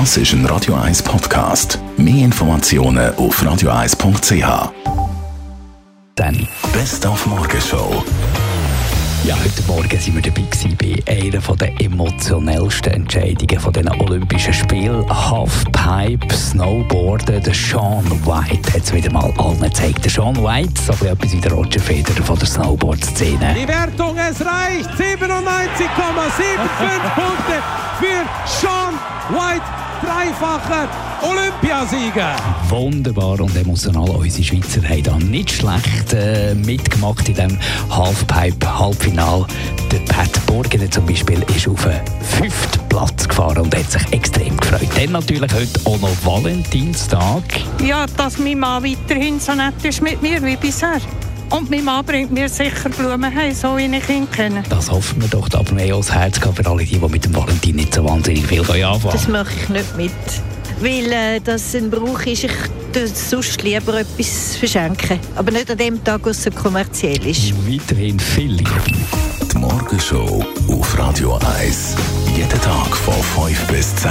Das ist ein Radio 1 Podcast. Mehr Informationen auf radio1.ch. Dann. Best auf Morgenshow. Ja, heute Morgen sind wir dabei gewesen bei einer der emotionellsten Entscheidungen von den Olympischen Spielen. Halfpipe, Snowboarden. Der Sean White hat es wieder mal allen gezeigt. Der Sean White, so etwas wie der Roger Federer von der Snowboard-Szene. Die Wertung, es reicht. 97,75 Punkte für Sean White dreifacher Olympiasieger. Wunderbar und emotional. Unsere Schweizer haben da nicht schlecht äh, mitgemacht in diesem Halfpipe-Halbfinal. Der Pat Burgener zum Beispiel ist auf den fünften Platz gefahren und hat sich extrem gefreut. Dann natürlich heute auch noch Valentinstag. Ja, dass mein Mann weiterhin so nett ist mit mir wie bisher. Und mein Mann bringt mir sicher Blumen heim, so wie ich ihn kenne. Das hoffen wir doch, aber mehr als Herz für alle, die, die mit dem Valentin nicht so wahnsinnig viel anfangen Das mache ich nicht mit. Weil äh, das ein Brauch ist, ich würde sonst lieber etwas verschenken. Aber nicht an dem Tag, wo es so kommerziell ist. Weiterhin viel Liebe. Die Morgenshow auf Radio 1. Jeden Tag von 5 bis 10.